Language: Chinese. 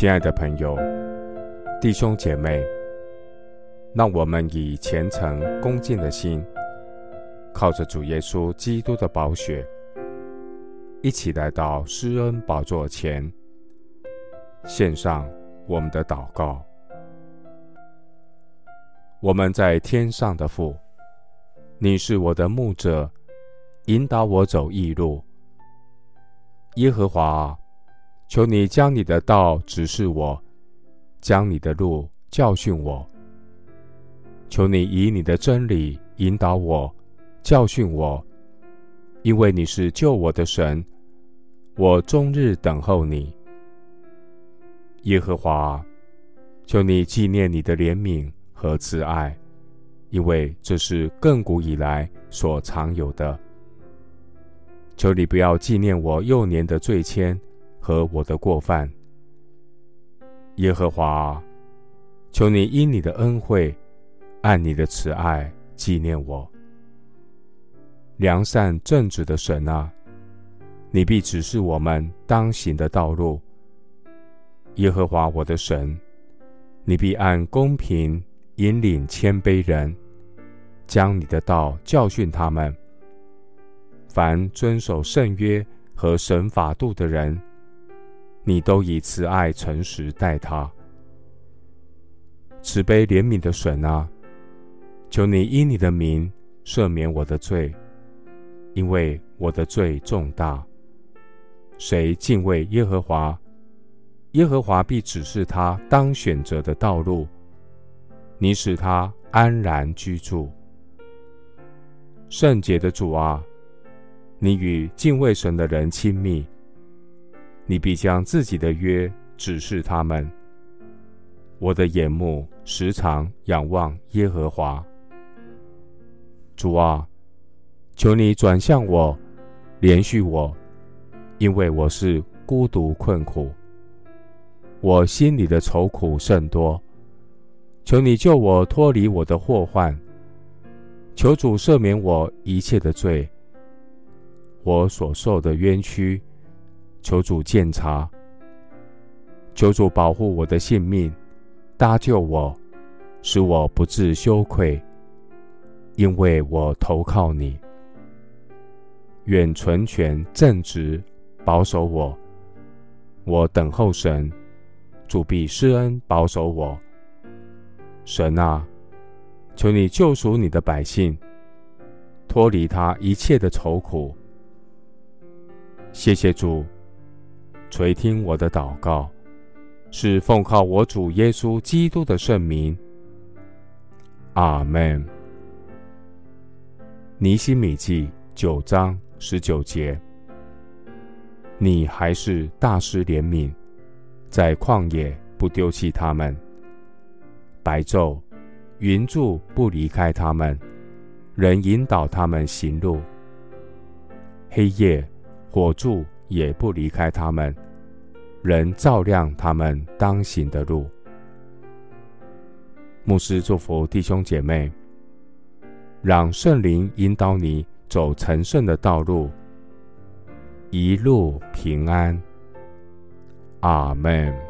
亲爱的朋友、弟兄姐妹，让我们以虔诚恭敬的心，靠着主耶稣基督的宝血，一起来到施恩宝座前，献上我们的祷告。我们在天上的父，你是我的牧者，引导我走义路。耶和华，求你将你的道指示我，将你的路教训我。求你以你的真理引导我，教训我，因为你是救我的神，我终日等候你。耶和华，求你纪念你的怜悯和慈爱，因为这是亘古以来所常有的。求你不要纪念我幼年的罪愆和我的过犯，耶和华，求你因你的恩惠，按你的慈爱纪念我。良善正直的神啊，你必指示我们当行的道路。耶和华我的神，你必按公平引领谦卑人，将你的道教训他们。凡遵守圣约和神法度的人，你都以慈爱诚实待他。慈悲怜悯的神啊，求你因你的名赦免我的罪，因为我的罪重大。谁敬畏耶和华，耶和华必指示他当选择的道路，你使他安然居住。圣洁的主啊！你与敬畏神的人亲密，你必将自己的约指示他们。我的眼目时常仰望耶和华。主啊，求你转向我，怜恤我，因为我是孤独困苦，我心里的愁苦甚多。求你救我脱离我的祸患，求主赦免我一切的罪。我所受的冤屈，求主鉴察，求主保护我的性命，搭救我，使我不致羞愧，因为我投靠你。愿纯全正直保守我，我等候神，主必施恩保守我。神啊，求你救赎你的百姓，脱离他一切的愁苦。谢谢主，垂听我的祷告，是奉靠我主耶稣基督的圣名。阿门。尼希米记九章十九节，你还是大施怜悯，在旷野不丢弃他们，白昼云柱不离开他们，人引导他们行路，黑夜。火柱也不离开他们，仍照亮他们当行的路。牧师祝福弟兄姐妹，让圣灵引导你走成圣的道路，一路平安。阿门。